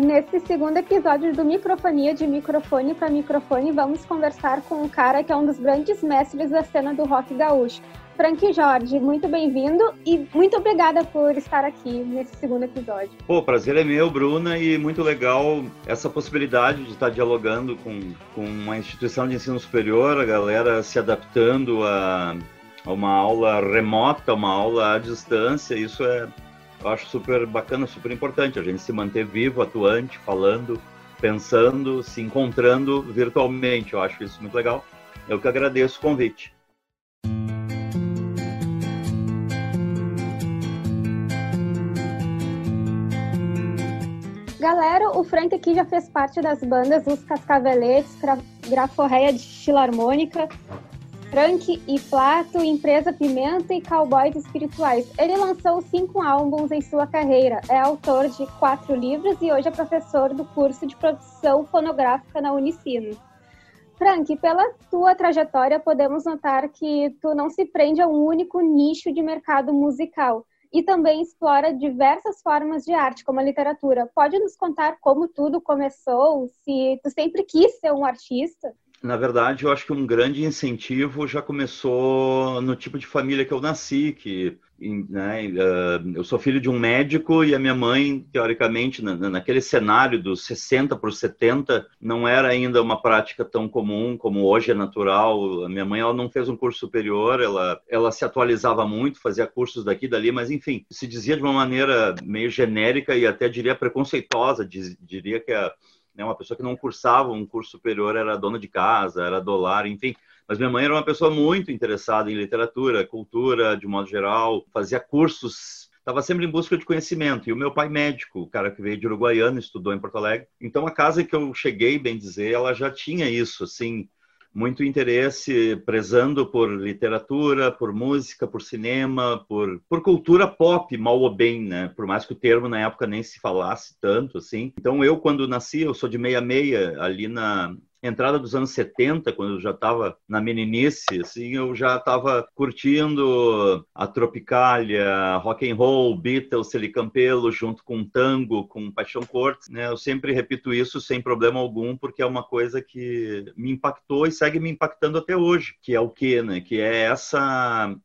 Nesse segundo episódio do Microfonia de Microfone para Microfone, vamos conversar com um cara que é um dos grandes mestres da cena do rock gaúcho. Frank Jorge, muito bem-vindo e muito obrigada por estar aqui nesse segundo episódio. Pô, prazer é meu, Bruna, e muito legal essa possibilidade de estar dialogando com, com uma instituição de ensino superior, a galera se adaptando a, a uma aula remota, uma aula à distância, isso é eu acho super bacana, super importante a gente se manter vivo, atuante, falando, pensando, se encontrando virtualmente. Eu acho isso muito legal. Eu que agradeço o convite. Galera, o Frank aqui já fez parte das bandas Os Cascaveletes, Graforreia de Estilarmônica, Frank e Plato, Empresa Pimenta e Cowboys Espirituais. Ele lançou cinco álbuns em sua carreira, é autor de quatro livros e hoje é professor do curso de produção fonográfica na Unicino. Frank, pela tua trajetória, podemos notar que tu não se prende a um único nicho de mercado musical e também explora diversas formas de arte, como a literatura. Pode nos contar como tudo começou? Se tu sempre quis ser um artista? Na verdade, eu acho que um grande incentivo já começou no tipo de família que eu nasci, que né, uh, eu sou filho de um médico e a minha mãe, teoricamente, na, naquele cenário dos 60 por 70, não era ainda uma prática tão comum como hoje é natural. A minha mãe ela não fez um curso superior, ela, ela se atualizava muito, fazia cursos daqui e dali, mas enfim, se dizia de uma maneira meio genérica e até diria preconceituosa, diz, diria que a né? Uma pessoa que não cursava um curso superior era dona de casa, era dolar, enfim. Mas minha mãe era uma pessoa muito interessada em literatura, cultura, de modo geral, fazia cursos estava sempre em busca de conhecimento. E o meu pai médico, o cara que veio de Uruguaiana, estudou em Porto Alegre. Então a casa que eu cheguei, bem dizer, ela já tinha isso, assim, muito interesse prezando por literatura, por música, por cinema, por, por cultura pop, mal ou bem, né? Por mais que o termo na época nem se falasse tanto, assim. Então eu, quando nasci, eu sou de meia-meia, ali na, entrada dos anos 70, quando eu já estava na meninice, assim, eu já estava curtindo a Tropicália, rock and roll, Beatles, Celicampelo, junto com tango, com Paixão Cortes, né? Eu sempre repito isso sem problema algum, porque é uma coisa que me impactou e segue me impactando até hoje, que é o quê, né? Que é essa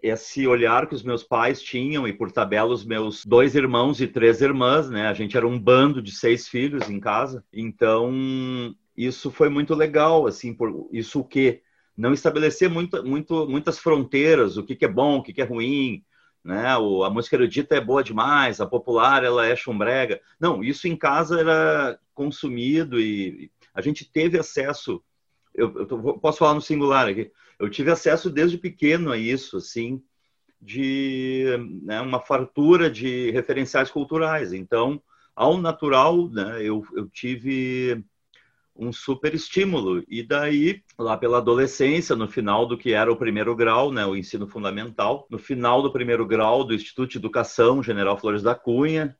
esse olhar que os meus pais tinham e por tabela os meus dois irmãos e três irmãs, né? A gente era um bando de seis filhos em casa. Então, isso foi muito legal, assim, por isso o que não estabelecer muito, muito, muitas fronteiras, o que, que é bom, o que, que é ruim, né? O, a música erudita é boa demais, a popular ela é chumbrega. Não, isso em casa era consumido e a gente teve acesso. Eu, eu posso falar no singular aqui. Eu tive acesso desde pequeno a isso, assim, de né, uma fartura de referenciais culturais. Então, ao natural, né, eu, eu tive um super estímulo. E daí, lá pela adolescência, no final do que era o primeiro grau, né, o ensino fundamental, no final do primeiro grau do Instituto de Educação General Flores da Cunha,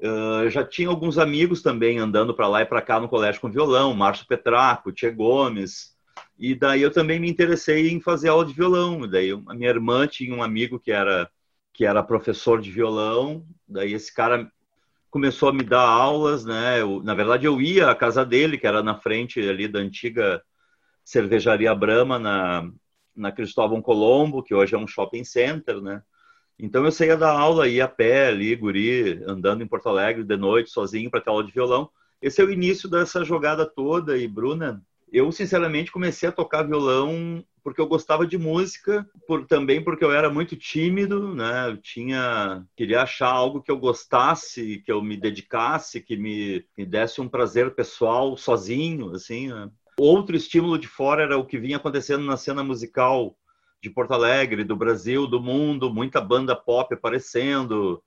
uh, já tinha alguns amigos também andando para lá e para cá no colégio com violão, Márcio Petraco, Tia Gomes. E daí eu também me interessei em fazer aula de violão. Daí a minha irmã tinha um amigo que era que era professor de violão. Daí esse cara começou a me dar aulas, né? Eu, na verdade, eu ia à casa dele, que era na frente ali da antiga cervejaria Brahma, na, na Cristóvão Colombo, que hoje é um shopping center, né? Então eu saía da aula, ia a pé ali, guri, andando em Porto Alegre de noite, sozinho, para ter aula de violão. Esse é o início dessa jogada toda. E, Bruna, eu sinceramente comecei a tocar violão porque eu gostava de música, por, também porque eu era muito tímido, né? Eu tinha queria achar algo que eu gostasse, que eu me dedicasse, que me, me desse um prazer pessoal sozinho, assim. Né? Outro estímulo de fora era o que vinha acontecendo na cena musical de Porto Alegre, do Brasil, do mundo, muita banda pop aparecendo,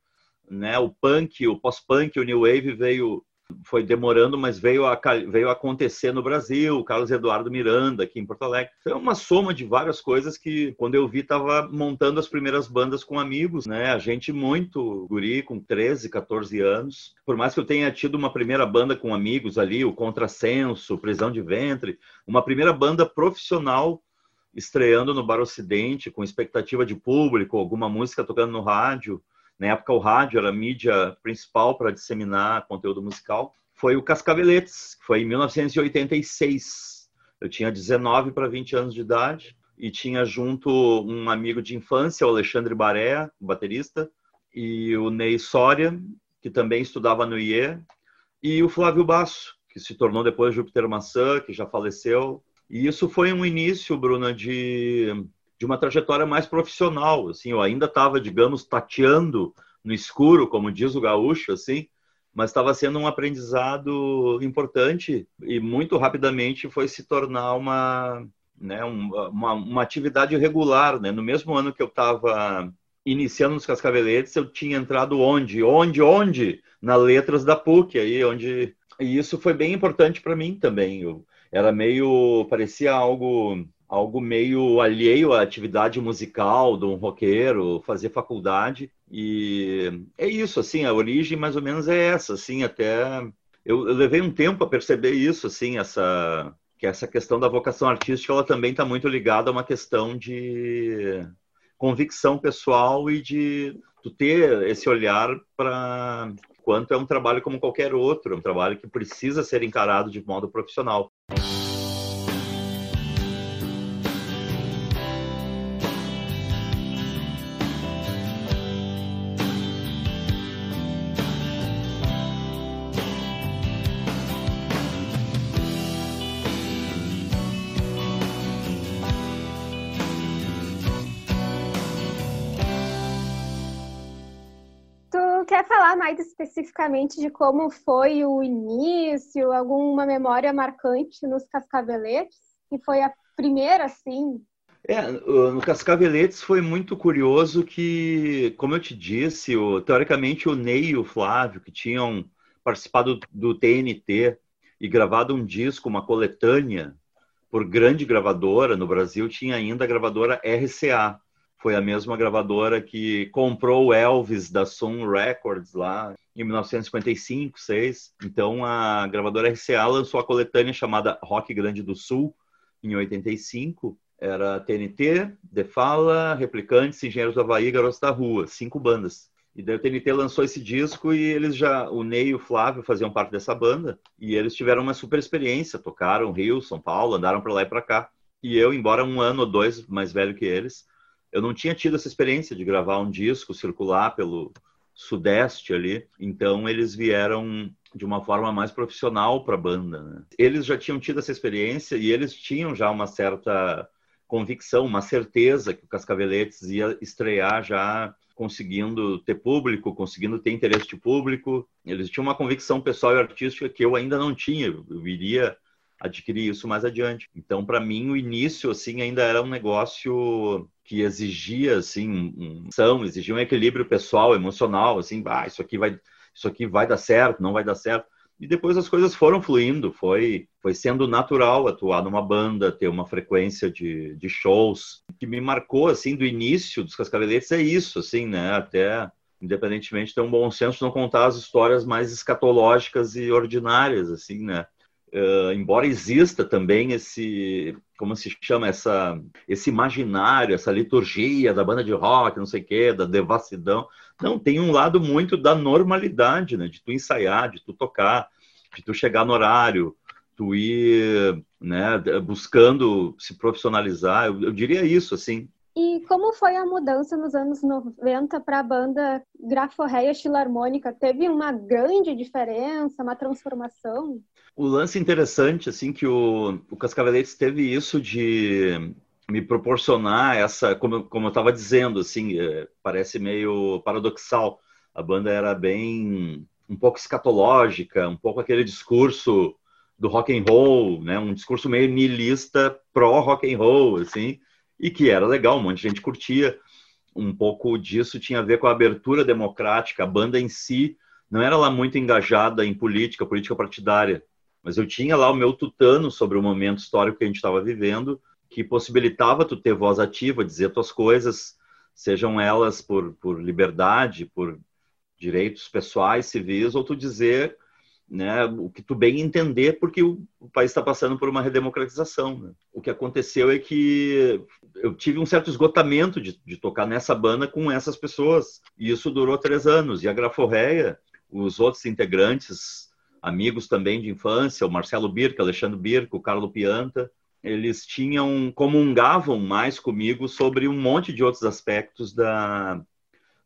né? O punk, o pós-punk, o new wave veio foi demorando, mas veio a, veio a acontecer no Brasil, Carlos Eduardo Miranda aqui em Porto Alegre. Foi uma soma de várias coisas que, quando eu vi, estava montando as primeiras bandas com amigos, né? A gente muito guri, com 13, 14 anos. Por mais que eu tenha tido uma primeira banda com amigos ali, o Contrassenso, Prisão de Ventre, uma primeira banda profissional estreando no Bar Ocidente, com expectativa de público, alguma música tocando no rádio, na época o rádio era a mídia principal para disseminar conteúdo musical, foi o Cascaveletes, que foi em 1986. Eu tinha 19 para 20 anos de idade e tinha junto um amigo de infância, o Alexandre Baré, baterista, e o Ney Soria, que também estudava no IE, e o Flávio Basso, que se tornou depois Júpiter Maçã, que já faleceu. E isso foi um início, Bruna, de de uma trajetória mais profissional, assim, eu ainda estava, digamos, tateando no escuro, como diz o gaúcho, assim, mas estava sendo um aprendizado importante e muito rapidamente foi se tornar uma, né, uma, uma atividade regular, né? No mesmo ano que eu estava iniciando nos Cascaveletes, eu tinha entrado onde? Onde? Onde? Na Letras da PUC, aí onde... E isso foi bem importante para mim também. Eu, era meio... parecia algo algo meio alheio à atividade musical de um roqueiro, fazer faculdade. E é isso, assim, a origem mais ou menos é essa, assim, até eu, eu levei um tempo a perceber isso, assim, essa que essa questão da vocação artística ela também está muito ligada a uma questão de convicção pessoal e de tu ter esse olhar para quanto é um trabalho como qualquer outro, é um trabalho que precisa ser encarado de modo profissional. Especificamente de como foi o início, alguma memória marcante nos Cascaveletes, que foi a primeira, assim? É, no Cascaveletes foi muito curioso que, como eu te disse, o, teoricamente o Ney e o Flávio, que tinham participado do TNT e gravado um disco, uma coletânea, por grande gravadora no Brasil, tinha ainda a gravadora RCA, foi a mesma gravadora que comprou o Elvis da Sun Records lá em 1955, 6. Então a gravadora RCA lançou a coletânea chamada Rock Grande do Sul em 85. Era TNT, The Fala, Replicantes, Engenheiros do Havaí, Garotos da Rua, cinco bandas. E daí o TNT lançou esse disco e eles já, o Ney e o Flávio faziam parte dessa banda e eles tiveram uma super experiência, tocaram Rio, São Paulo, andaram para lá e para cá. E eu, embora um ano ou dois mais velho que eles, eu não tinha tido essa experiência de gravar um disco, circular pelo sudeste ali. Então eles vieram de uma forma mais profissional para a banda. Né? Eles já tinham tido essa experiência e eles tinham já uma certa convicção, uma certeza que o Cascaveletes ia estrear já conseguindo ter público, conseguindo ter interesse de público. Eles tinham uma convicção pessoal e artística que eu ainda não tinha. Eu iria adquirir isso mais adiante. Então, para mim, o início assim ainda era um negócio que exigia assim um, um, exigia um equilíbrio pessoal, emocional, assim, ah, isso aqui vai isso aqui vai dar certo, não vai dar certo. E depois as coisas foram fluindo, foi foi sendo natural atuar numa banda, ter uma frequência de, de shows. O que me marcou assim do início dos Cascaveletes é isso, assim, né? Até independentemente ter um bom senso não contar as histórias mais escatológicas e ordinárias, assim, né? Uh, embora exista também esse, como se chama, essa, esse imaginário, essa liturgia da banda de rock, não sei o quê, da devassidão, não, tem um lado muito da normalidade, né, de tu ensaiar, de tu tocar, de tu chegar no horário, tu ir, né, buscando se profissionalizar, eu, eu diria isso, assim, e como foi a mudança nos anos 90 para a banda Graforreia Filarmônica? Teve uma grande diferença, uma transformação? O lance interessante, assim, que o, o Cascaveletes teve isso de me proporcionar essa, como, como eu estava dizendo, assim, é, parece meio paradoxal. A banda era bem, um pouco escatológica, um pouco aquele discurso do rock and roll, né, um discurso meio nihilista pró rock and roll, assim, e que era legal, um monte de gente curtia. Um pouco disso tinha a ver com a abertura democrática, a banda em si não era lá muito engajada em política, política partidária, mas eu tinha lá o meu tutano sobre o momento histórico que a gente estava vivendo, que possibilitava tu ter voz ativa, dizer tuas coisas, sejam elas por, por liberdade, por direitos pessoais, civis, ou tu dizer né, o que tu bem entender, porque o, país está passando por uma redemocratização. Né? O que aconteceu é que eu tive um certo esgotamento de, de, tocar nessa banda com essas pessoas. E isso durou três anos. E a Graforreia, os outros integrantes, amigos também de infância, o Marcelo Birca, Alexandre Birca, o Carlo Pianta, eles tinham, comungavam mais comigo sobre um monte de outros aspectos da,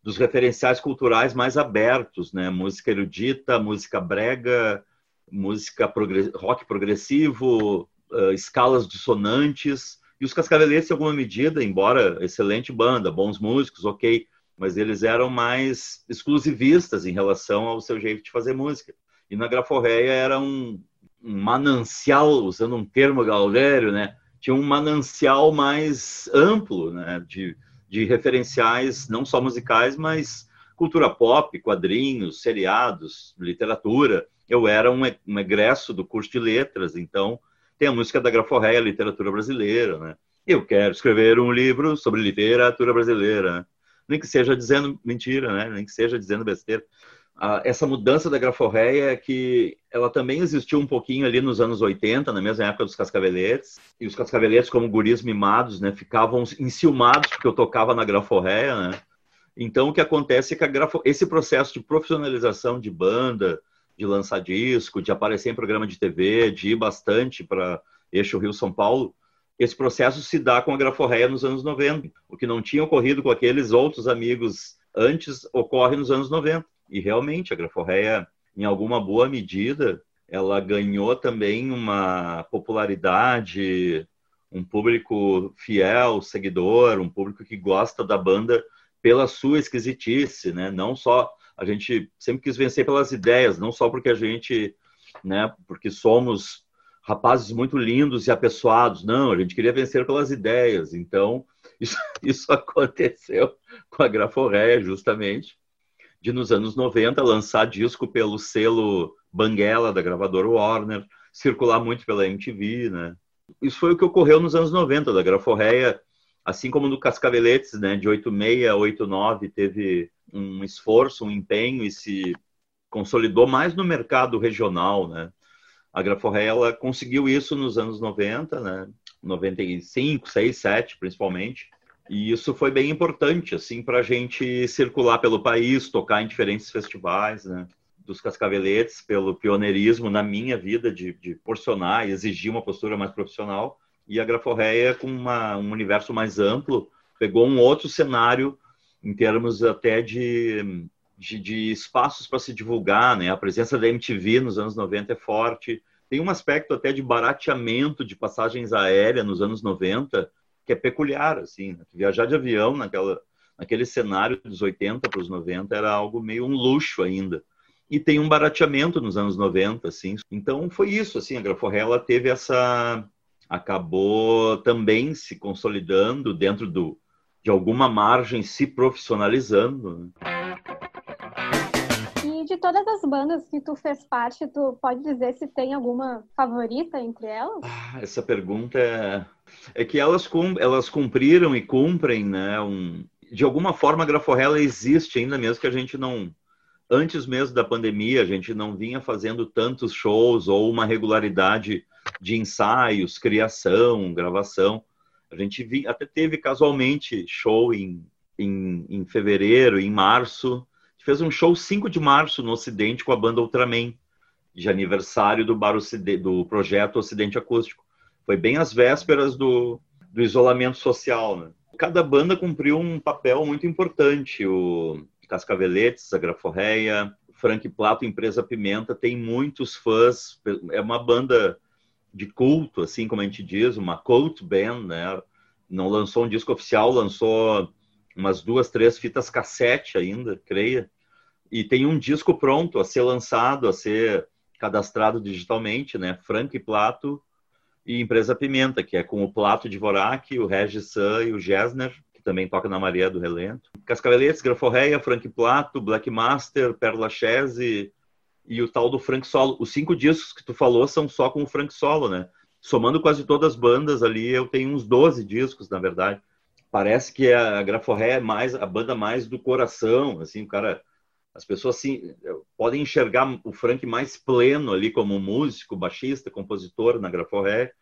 dos referenciais culturais mais abertos, né? Música erudita, música brega, música rock progressivo, uh, escalas dissonantes. E os Cascaveletes, em alguma medida, embora excelente banda, bons músicos, ok, mas eles eram mais exclusivistas em relação ao seu jeito de fazer música. E na Graforreia era um, um manancial, usando um termo gaudério, né? Tinha um manancial mais amplo, né? De, de referenciais não só musicais, mas cultura pop, quadrinhos, seriados, literatura. Eu era um, um egresso do curso de letras, então tem a música da Graforreia, literatura brasileira, né? Eu quero escrever um livro sobre literatura brasileira, né? nem que seja dizendo mentira, né? Nem que seja dizendo besteira. Ah, essa mudança da Graforreia é que ela também existiu um pouquinho ali nos anos 80, na mesma época dos Cascaveletes, e os Cascaveletes, como guris mimados, né, ficavam enciumados porque eu tocava na Graforreia, né? Então, o que acontece é que grafo... esse processo de profissionalização de banda, de lançar disco, de aparecer em programa de TV, de ir bastante para Eixo Rio-São Paulo, esse processo se dá com a Graforreia nos anos 90. O que não tinha ocorrido com aqueles outros amigos antes ocorre nos anos 90. E realmente a Graforreia, em alguma boa medida, ela ganhou também uma popularidade, um público fiel, seguidor, um público que gosta da banda pela sua esquisitice, né? Não só a gente sempre quis vencer pelas ideias, não só porque a gente, né, porque somos rapazes muito lindos e apessoados, não, a gente queria vencer pelas ideias. Então, isso, isso aconteceu com a Graforreia, justamente, de nos anos 90 lançar disco pelo selo Banguela da gravadora Warner, circular muito pela MTV, né? Isso foi o que ocorreu nos anos 90 da Graforreia, assim como no Cascaveletes, né, de 86 a 89 teve um esforço, um empenho e se consolidou mais no mercado regional, né? A Graforré, ela conseguiu isso nos anos 90, né? 95, 6, 7, principalmente. E isso foi bem importante, assim, para a gente circular pelo país, tocar em diferentes festivais, né? Dos Cascaveletes, pelo pioneirismo na minha vida de, de porcionar e exigir uma postura mais profissional. E a Graforreia, com uma, um universo mais amplo, pegou um outro cenário em termos até de, de, de espaços para se divulgar, né? A presença da MTV nos anos 90 é forte. Tem um aspecto até de barateamento de passagens aéreas nos anos 90 que é peculiar, assim. Né? Viajar de avião naquela, naquele cenário dos 80 para os 90 era algo meio um luxo ainda. E tem um barateamento nos anos 90, assim. Então foi isso, assim. A Graforrella teve essa acabou também se consolidando dentro do, de alguma margem se profissionalizando. Né? E de todas as bandas que tu fez parte, tu pode dizer se tem alguma favorita entre elas? Ah, essa pergunta é, é que elas, cum... elas cumpriram e cumprem, né? Um... De alguma forma a Graforrella existe ainda mesmo que a gente não antes mesmo da pandemia, a gente não vinha fazendo tantos shows ou uma regularidade de ensaios, criação, gravação. A gente vi, até teve casualmente show em, em, em fevereiro, em março. Fez um show 5 de março no Ocidente com a banda Ultraman, de aniversário do, bar do projeto Ocidente Acústico. Foi bem às vésperas do, do isolamento social. Né? Cada banda cumpriu um papel muito importante. O Cascaveletes, a Graforreia, Frank Plato, Empresa Pimenta, tem muitos fãs. É uma banda de culto, assim como a gente diz, uma cult band, né? Não lançou um disco oficial, lançou umas duas, três fitas cassete ainda, creia. E tem um disco pronto a ser lançado, a ser cadastrado digitalmente, né? Frank Plato e Empresa Pimenta, que é com o Plato de Vorak, o Regis San e o Gessner, que também toca na Maria do Relento. Cascaveletes, Graforreia, Frank Plato, Black Master, Perla Chese, e o tal do Frank Solo. Os cinco discos que tu falou são só com o Frank Solo, né? Somando quase todas as bandas ali, eu tenho uns 12 discos, na verdade. Parece que a Graforré é mais a banda mais do coração, assim, o cara as pessoas assim, podem enxergar o Frank mais pleno ali como músico, baixista, compositor na Graforré.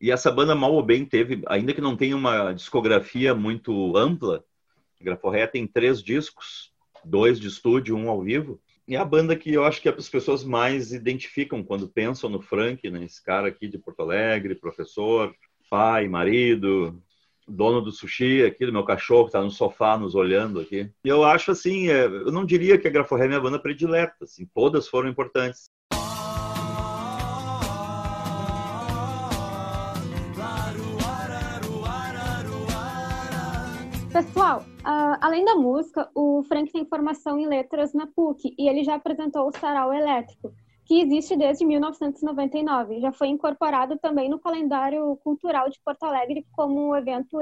E essa banda, mal ou bem, teve, ainda que não tenha uma discografia muito ampla, Graforré tem três discos, dois de estúdio, um ao vivo. É a banda que eu acho que as pessoas mais identificam quando pensam no Frank, né? Esse cara aqui de Porto Alegre, professor, pai, marido, dono do sushi aqui, do meu cachorro que está no sofá nos olhando aqui. E eu acho assim, é, eu não diria que a Graforré é minha banda predileta, assim, todas foram importantes. Pessoal, uh, além da música, o Frank tem formação em letras na PUC e ele já apresentou o Sarau Elétrico, que existe desde 1999. Já foi incorporado também no calendário cultural de Porto Alegre como um evento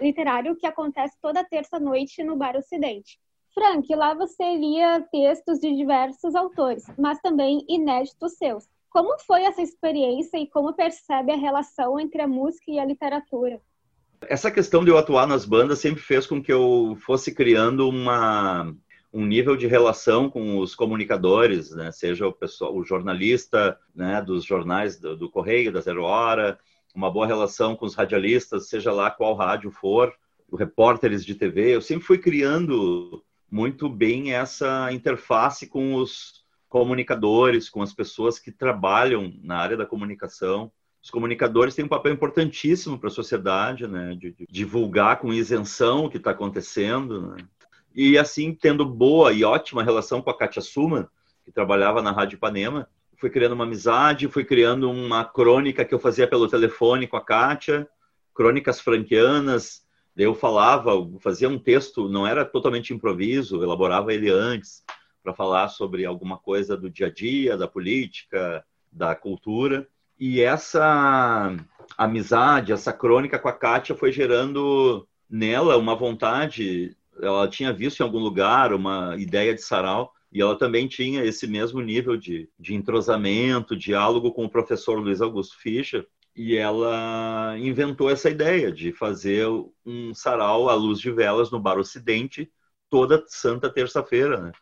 literário que acontece toda terça-noite no Bar Ocidente. Frank, lá você lia textos de diversos autores, mas também inéditos seus. Como foi essa experiência e como percebe a relação entre a música e a literatura? Essa questão de eu atuar nas bandas sempre fez com que eu fosse criando uma, um nível de relação com os comunicadores, né? seja o pessoal, o jornalista, né, dos jornais do, do, Correio, da Zero Hora, uma boa relação com os radialistas, seja lá qual rádio for, repórteres de TV. Eu sempre fui criando muito bem essa interface com os comunicadores, com as pessoas que trabalham na área da comunicação os comunicadores têm um papel importantíssimo para a sociedade, né? De, de, divulgar com isenção o que está acontecendo, né? E assim, tendo boa e ótima relação com a Katia Suman, que trabalhava na Rádio Ipanema, fui criando uma amizade, fui criando uma crônica que eu fazia pelo telefone com a Kátia, crônicas franquianas, eu falava, fazia um texto, não era totalmente improviso, elaborava ele antes, para falar sobre alguma coisa do dia a dia, da política, da cultura. E essa amizade, essa crônica com a Kátia foi gerando nela uma vontade. Ela tinha visto em algum lugar uma ideia de sarau e ela também tinha esse mesmo nível de, de entrosamento, diálogo com o professor Luiz Augusto Fischer. E ela inventou essa ideia de fazer um sarau à luz de velas no Bar Ocidente toda santa terça-feira, né?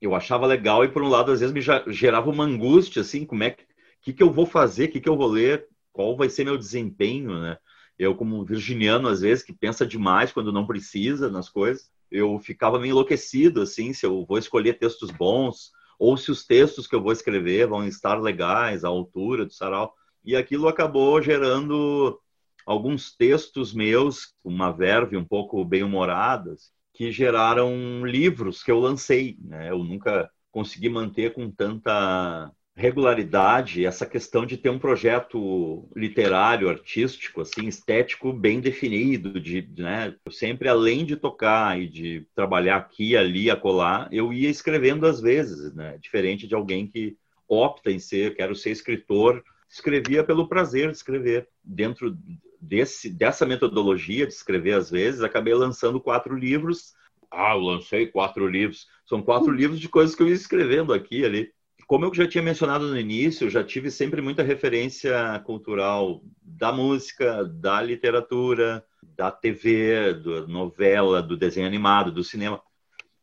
Eu achava legal e, por um lado, às vezes me gerava uma angústia, assim, como é que o que, que eu vou fazer, o que, que eu vou ler, qual vai ser meu desempenho, né? Eu, como virginiano, às vezes, que pensa demais quando não precisa nas coisas, eu ficava meio enlouquecido, assim, se eu vou escolher textos bons, ou se os textos que eu vou escrever vão estar legais, à altura do sarau. E aquilo acabou gerando alguns textos meus, uma verve um pouco bem-humoradas, que geraram livros que eu lancei. Né? Eu nunca consegui manter com tanta regularidade, essa questão de ter um projeto literário, artístico, assim, estético bem definido, de, né, eu sempre além de tocar e de trabalhar aqui, ali, acolá, eu ia escrevendo às vezes, né, diferente de alguém que opta em ser, quero ser escritor, escrevia pelo prazer de escrever. Dentro desse, dessa metodologia de escrever às vezes, acabei lançando quatro livros. Ah, eu lancei quatro livros. São quatro livros de coisas que eu ia escrevendo aqui ali como eu já tinha mencionado no início, eu já tive sempre muita referência cultural da música, da literatura, da TV, da novela, do desenho animado, do cinema.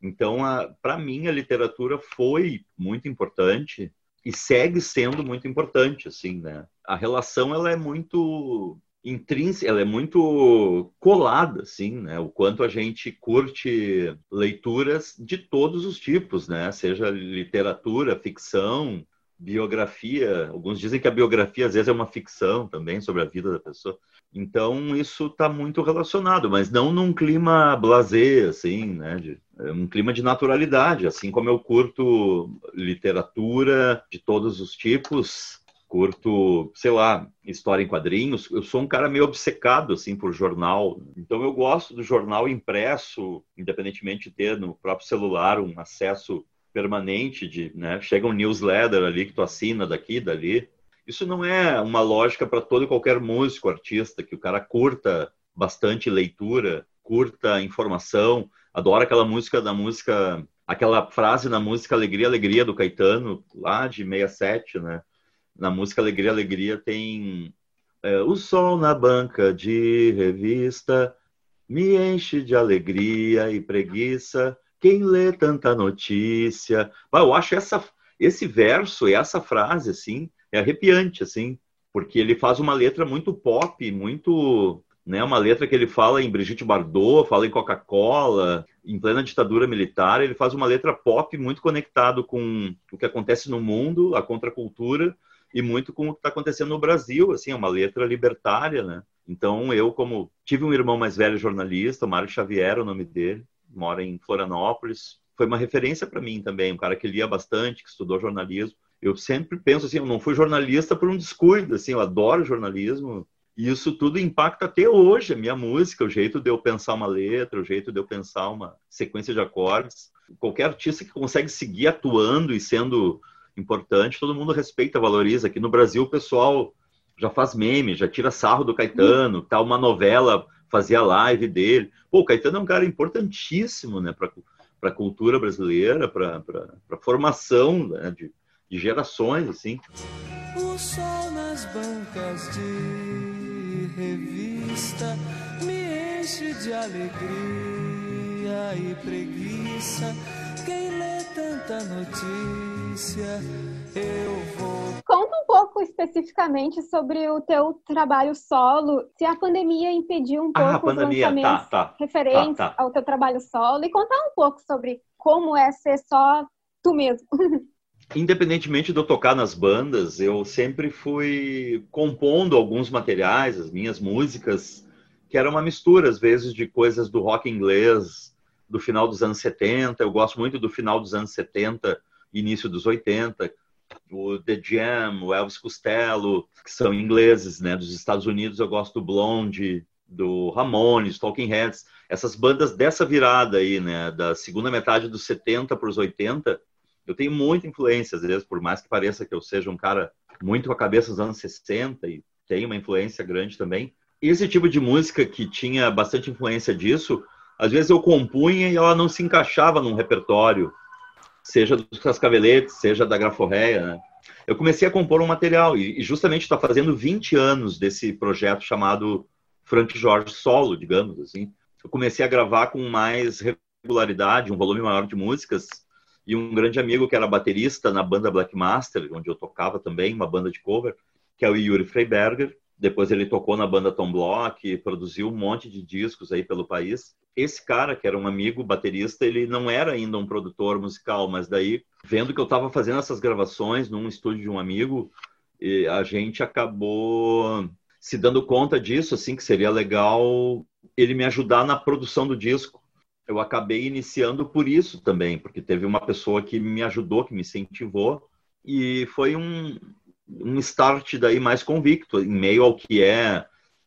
Então, para mim, a literatura foi muito importante e segue sendo muito importante, assim, né? A relação ela é muito intrínseca, ela é muito colada, assim, né? O quanto a gente curte leituras de todos os tipos, né? Seja literatura, ficção, biografia. Alguns dizem que a biografia às vezes é uma ficção também sobre a vida da pessoa. Então isso está muito relacionado, mas não num clima blasé, assim, né? De, é um clima de naturalidade, assim como eu curto literatura de todos os tipos, curto, sei lá, história em quadrinhos. Eu sou um cara meio obcecado assim por jornal. Então eu gosto do jornal impresso, independentemente de ter no próprio celular um acesso permanente de, né, chega um newsletter ali que tu assina daqui, dali. Isso não é uma lógica para todo e qualquer músico, artista, que o cara curta bastante leitura, curta informação, adora aquela música da música, aquela frase na música Alegria, Alegria do Caetano, lá de 67, né? Na música Alegria, Alegria tem é, o sol na banca de revista me enche de alegria e preguiça. Quem lê tanta notícia? eu acho essa, esse verso e essa frase assim é arrepiante assim. porque ele faz uma letra muito pop, muito né? Uma letra que ele fala em Brigitte Bardot, fala em Coca-Cola, em plena ditadura militar. Ele faz uma letra pop muito conectado com o que acontece no mundo, a contracultura e muito com o que está acontecendo no Brasil. Assim, é uma letra libertária, né? Então eu, como tive um irmão mais velho jornalista, Mário Xavier, o nome dele, mora em Florianópolis, foi uma referência para mim também, um cara que lia bastante, que estudou jornalismo. Eu sempre penso assim, eu não fui jornalista por um descuido, assim, eu adoro jornalismo, e isso tudo impacta até hoje a minha música, o jeito de eu pensar uma letra, o jeito de eu pensar uma sequência de acordes. Qualquer artista que consegue seguir atuando e sendo importante, todo mundo respeita, valoriza. Aqui no Brasil o pessoal já faz meme, já tira sarro do Caetano, tá uma novela, fazia live dele. Pô, o Caetano é um cara importantíssimo, né, para a cultura brasileira, para a formação né, de, de gerações, assim. O sol nas bancas de revista me enche de alegria e preguiça. Tanta notícia, eu vou. Conta um pouco especificamente sobre o teu trabalho solo, se a pandemia impediu um ah, pouco os lançamentos tá, tá, referentes tá, tá. ao teu trabalho solo e contar um pouco sobre como é ser só tu mesmo. independentemente de eu tocar nas bandas, eu sempre fui compondo alguns materiais, as minhas músicas, que era uma mistura, às vezes, de coisas do rock inglês do final dos anos 70. Eu gosto muito do final dos anos 70, início dos 80. O The Jam, o Elvis Costello, que são ingleses, né? Dos Estados Unidos eu gosto do Blonde, do Ramones, Talking Heads. Essas bandas dessa virada aí, né? Da segunda metade dos 70 para os 80, eu tenho muita influência, às vezes, por mais que pareça que eu seja um cara muito com a cabeça dos anos 60 e tenho uma influência grande também. Esse tipo de música que tinha bastante influência disso, às vezes eu compunha e ela não se encaixava num repertório, seja dos Cascaveletes, seja da Graforreia, né? Eu comecei a compor um material e justamente está fazendo 20 anos desse projeto chamado Frank Jorge Solo, digamos assim. Eu comecei a gravar com mais regularidade, um volume maior de músicas, e um grande amigo que era baterista na banda Black Master, onde eu tocava também, uma banda de cover, que é o Yuri Freiberger. Depois ele tocou na banda Tom Block, produziu um monte de discos aí pelo país. Esse cara, que era um amigo baterista, ele não era ainda um produtor musical, mas daí, vendo que eu estava fazendo essas gravações num estúdio de um amigo, a gente acabou se dando conta disso, assim, que seria legal ele me ajudar na produção do disco eu acabei iniciando por isso também, porque teve uma pessoa que me ajudou, que me incentivou, e foi um, um start daí mais convicto, em meio ao que é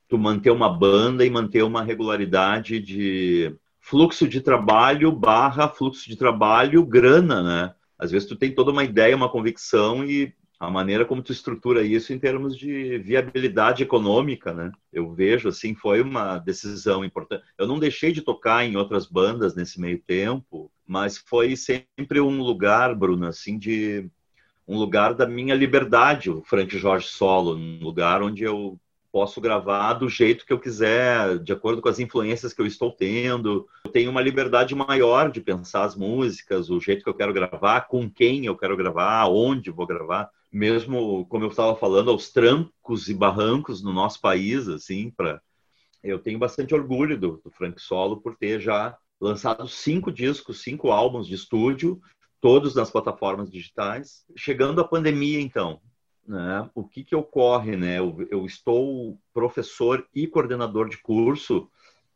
tu manter uma banda e manter uma regularidade de fluxo de trabalho barra fluxo de trabalho grana, né? Às vezes tu tem toda uma ideia, uma convicção e a maneira como tu estrutura isso em termos de viabilidade econômica, né? Eu vejo assim foi uma decisão importante. Eu não deixei de tocar em outras bandas nesse meio tempo, mas foi sempre um lugar, Bruno, assim de um lugar da minha liberdade, o Frank Jorge solo, um lugar onde eu posso gravar do jeito que eu quiser, de acordo com as influências que eu estou tendo. Eu tenho uma liberdade maior de pensar as músicas, o jeito que eu quero gravar, com quem eu quero gravar, onde vou gravar mesmo como eu estava falando, aos trancos e barrancos no nosso país, assim, para eu tenho bastante orgulho do, do, Frank Solo por ter já lançado cinco discos, cinco álbuns de estúdio, todos nas plataformas digitais. Chegando a pandemia, então, né, o que que ocorre, né? Eu, eu estou professor e coordenador de curso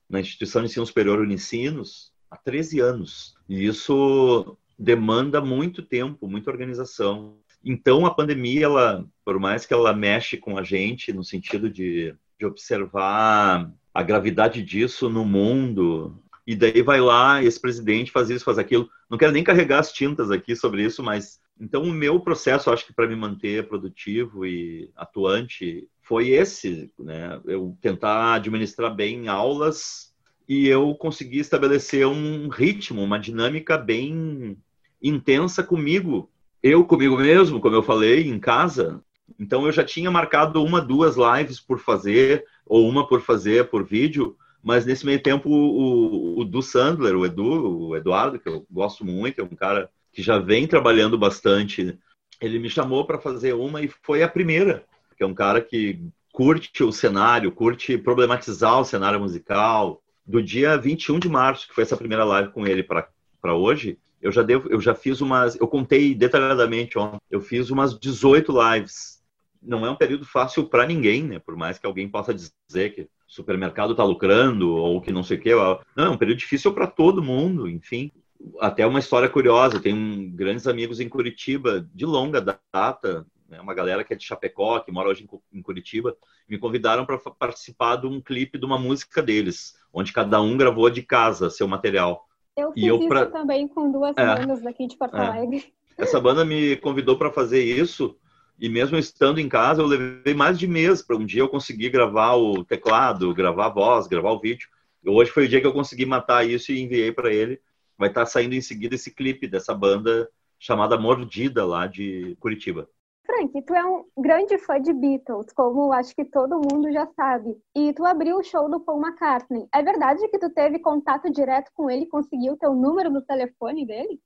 na instituição de ensino superior Unicinos há 13 anos. E isso demanda muito tempo, muita organização. Então, a pandemia, ela, por mais que ela mexe com a gente no sentido de, de observar a gravidade disso no mundo, e daí vai lá, esse presidente faz isso, faz aquilo. Não quero nem carregar as tintas aqui sobre isso, mas então o meu processo, acho que para me manter produtivo e atuante, foi esse, né? Eu tentar administrar bem aulas e eu consegui estabelecer um ritmo, uma dinâmica bem intensa comigo eu comigo mesmo, como eu falei, em casa. Então eu já tinha marcado uma, duas lives por fazer, ou uma por fazer por vídeo, mas nesse meio tempo o, o, o Sandler, o Edu, o Eduardo, que eu gosto muito, é um cara que já vem trabalhando bastante, ele me chamou para fazer uma e foi a primeira. que é um cara que curte o cenário, curte problematizar o cenário musical. Do dia 21 de março, que foi essa primeira live com ele para hoje, eu já devo, eu já fiz umas, eu contei detalhadamente ontem, eu fiz umas 18 lives. Não é um período fácil para ninguém, né? Por mais que alguém possa dizer que supermercado está lucrando ou que não sei o quê. Não, é um período difícil para todo mundo, enfim. Até uma história curiosa, tenho grandes amigos em Curitiba de longa data, né? uma galera que é de Chapecó, que mora hoje em Curitiba, me convidaram para participar de um clipe de uma música deles, onde cada um gravou de casa seu material. Eu fiz eu isso pra... também com duas é, bandas daqui de Porto é. Alegre. Essa banda me convidou para fazer isso e mesmo estando em casa, eu levei mais de mês para um dia eu conseguir gravar o teclado, gravar a voz, gravar o vídeo. Hoje foi o dia que eu consegui matar isso e enviei para ele. Vai estar tá saindo em seguida esse clipe dessa banda chamada Mordida lá de Curitiba. Frank, tu é um grande fã de Beatles, como acho que todo mundo já sabe. E tu abriu o show do Paul McCartney. É verdade que tu teve contato direto com ele e conseguiu o teu número no telefone dele?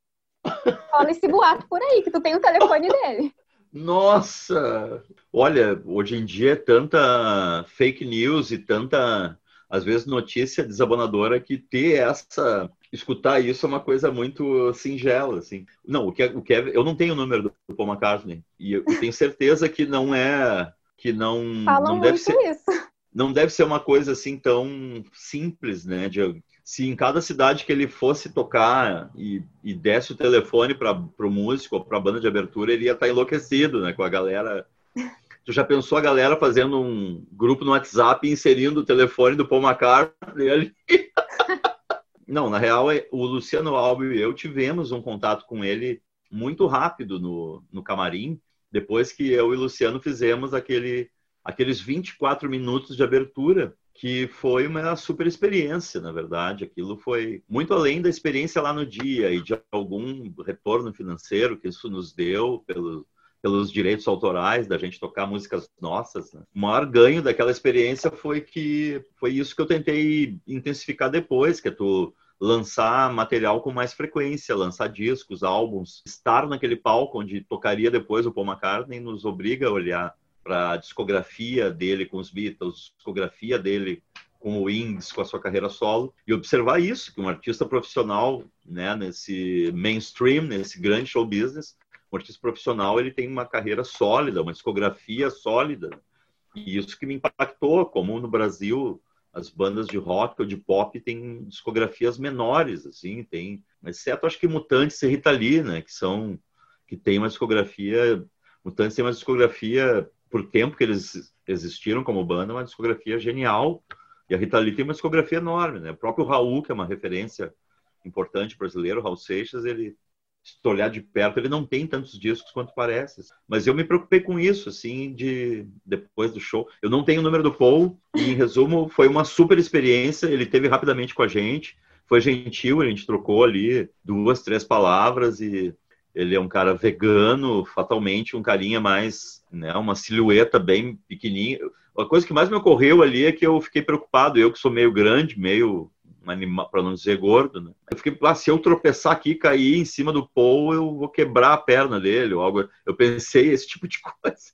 Fala esse boato por aí, que tu tem o telefone dele. Nossa! Olha, hoje em dia é tanta fake news e tanta, às vezes, notícia desabonadora que ter essa escutar isso é uma coisa muito singela, assim. Não, o que é, o que é, eu não tenho o número do Paul McCartney e eu tenho certeza que não é que não Falam não deve ser isso. não deve ser uma coisa assim tão simples, né? De, se em cada cidade que ele fosse tocar e, e desse o telefone para o músico ou para a banda de abertura, ele ia estar tá enlouquecido, né? Com a galera. Tu já pensou a galera fazendo um grupo no WhatsApp inserindo o telefone do Paul McCartney ali? Não, na real, é, o Luciano Alves e eu tivemos um contato com ele muito rápido no, no camarim, depois que eu e o Luciano fizemos aquele, aqueles 24 minutos de abertura, que foi uma super experiência, na verdade. Aquilo foi muito além da experiência lá no dia e de algum retorno financeiro que isso nos deu pelo, pelos direitos autorais da gente tocar músicas nossas. Né? O maior ganho daquela experiência foi que foi isso que eu tentei intensificar depois, que é tu lançar material com mais frequência, lançar discos, álbuns, estar naquele palco onde tocaria depois o Paul McCartney nos obriga a olhar para a discografia dele com os Beatles, discografia dele com o Wings, com a sua carreira solo, e observar isso, que um artista profissional, né, nesse mainstream, nesse grande show business, um artista profissional ele tem uma carreira sólida, uma discografia sólida. E isso que me impactou, como no Brasil as bandas de rock ou de pop têm discografias menores, assim, tem, exceto acho que Mutantes e Rita Lee, né, que são que tem uma discografia, Mutantes tem uma discografia por tempo que eles existiram como banda, uma discografia genial. E a Rita Lee tem uma discografia enorme, né? O próprio Raul, que é uma referência importante brasileiro, Raul Seixas, ele se tu olhar de perto, ele não tem tantos discos quanto parece. Mas eu me preocupei com isso, assim, de depois do show. Eu não tenho o número do Paul, e em resumo, foi uma super experiência. Ele teve rapidamente com a gente, foi gentil, a gente trocou ali duas, três palavras e ele é um cara vegano, fatalmente um carinha mais, né, uma silhueta bem pequenininha. A coisa que mais me ocorreu ali é que eu fiquei preocupado, eu que sou meio grande, meio para não dizer gordo, né? Eu fiquei, ah, se eu tropeçar aqui cair em cima do Paul, eu vou quebrar a perna dele, ou algo. Eu pensei esse tipo de coisa.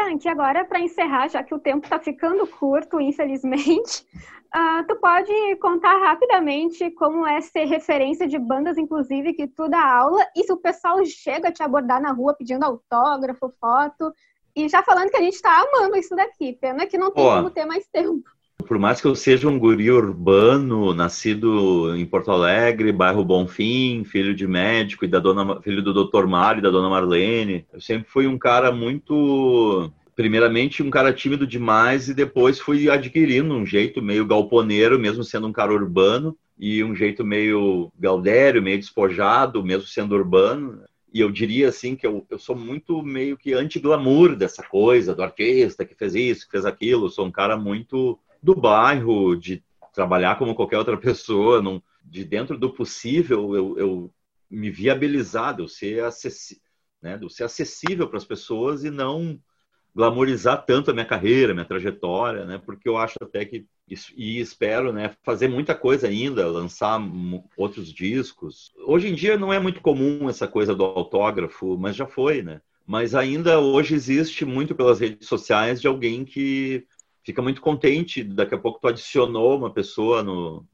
Frank, agora para encerrar, já que o tempo está ficando curto, infelizmente, Uh, tu pode contar rapidamente como é ser referência de bandas, inclusive, que tu dá aula, e se o pessoal chega a te abordar na rua pedindo autógrafo, foto, e já falando que a gente está amando isso daqui, pena que não tem como ter mais tempo. Por mais que eu seja um guri urbano, nascido em Porto Alegre, bairro Bonfim, filho de médico e da dona, filho do Dr. Mário e da dona Marlene, eu sempre fui um cara muito primeiramente um cara tímido demais e depois fui adquirindo um jeito meio galponeiro, mesmo sendo um cara urbano, e um jeito meio gaudério, meio despojado, mesmo sendo urbano. E eu diria assim que eu, eu sou muito meio que anti-glamour dessa coisa, do artista que fez isso, que fez aquilo. Eu sou um cara muito do bairro, de trabalhar como qualquer outra pessoa, não, de dentro do possível, eu, eu me viabilizado, eu ser, acessi né, eu ser acessível para as pessoas e não glamorizar tanto a minha carreira, a minha trajetória, né? Porque eu acho até que e espero, né, fazer muita coisa ainda, lançar outros discos. Hoje em dia não é muito comum essa coisa do autógrafo, mas já foi, né? Mas ainda hoje existe muito pelas redes sociais de alguém que fica muito contente, daqui a pouco tu adicionou uma pessoa no,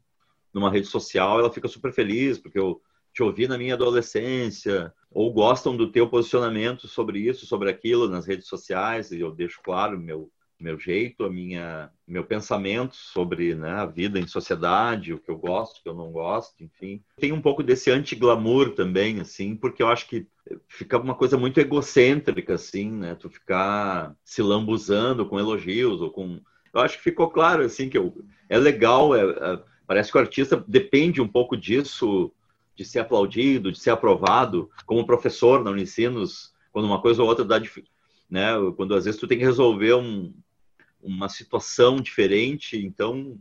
numa rede social, ela fica super feliz porque eu te ouvi na minha adolescência, ou gostam do teu posicionamento sobre isso, sobre aquilo nas redes sociais, e eu deixo claro meu meu jeito, a minha meu pensamento sobre né, a vida em sociedade, o que eu gosto, o que eu não gosto, enfim. Tem um pouco desse anti-glamour também, assim, porque eu acho que fica uma coisa muito egocêntrica, assim, né? Tu ficar se lambuzando com elogios ou com... Eu acho que ficou claro, assim, que eu... é legal, é, é... parece que o artista depende um pouco disso de ser aplaudido, de ser aprovado, como professor na Unicinos, quando uma coisa ou outra dá né? Quando às vezes tu tem que resolver um, uma situação diferente, então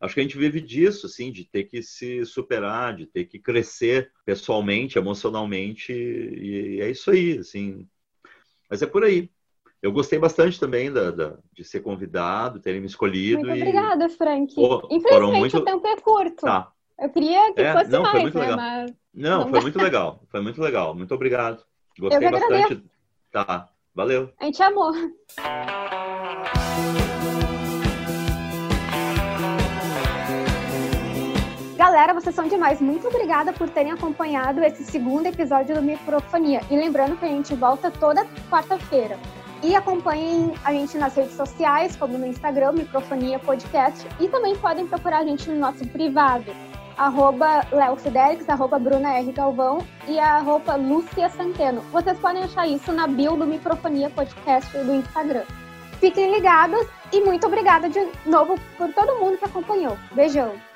acho que a gente vive disso, assim, de ter que se superar, de ter que crescer pessoalmente, emocionalmente, e é isso aí, assim. Mas é por aí. Eu gostei bastante também da, da de ser convidado, terem me escolhido. Muito e... obrigada, Frank. Oh, Infelizmente muito... o tempo é curto. Tá. Eu queria que é, fosse não, mais, foi muito né? legal. Mas... Não, não foi muito legal. Foi muito legal. Muito obrigado. Gostei bastante. Agradeço. Tá. Valeu. A gente amou. Galera, vocês são demais. Muito obrigada por terem acompanhado esse segundo episódio do Microfonia. E lembrando que a gente volta toda quarta-feira. E acompanhem a gente nas redes sociais, como no Instagram, Microfonia Podcast. E também podem procurar a gente no nosso privado, arroba Fidelix, arroba Bruna R. Galvão e arroba Lúcia Santeno. Vocês podem achar isso na bio do Microfonia Podcast do Instagram. Fiquem ligados e muito obrigada de novo por todo mundo que acompanhou. Beijão!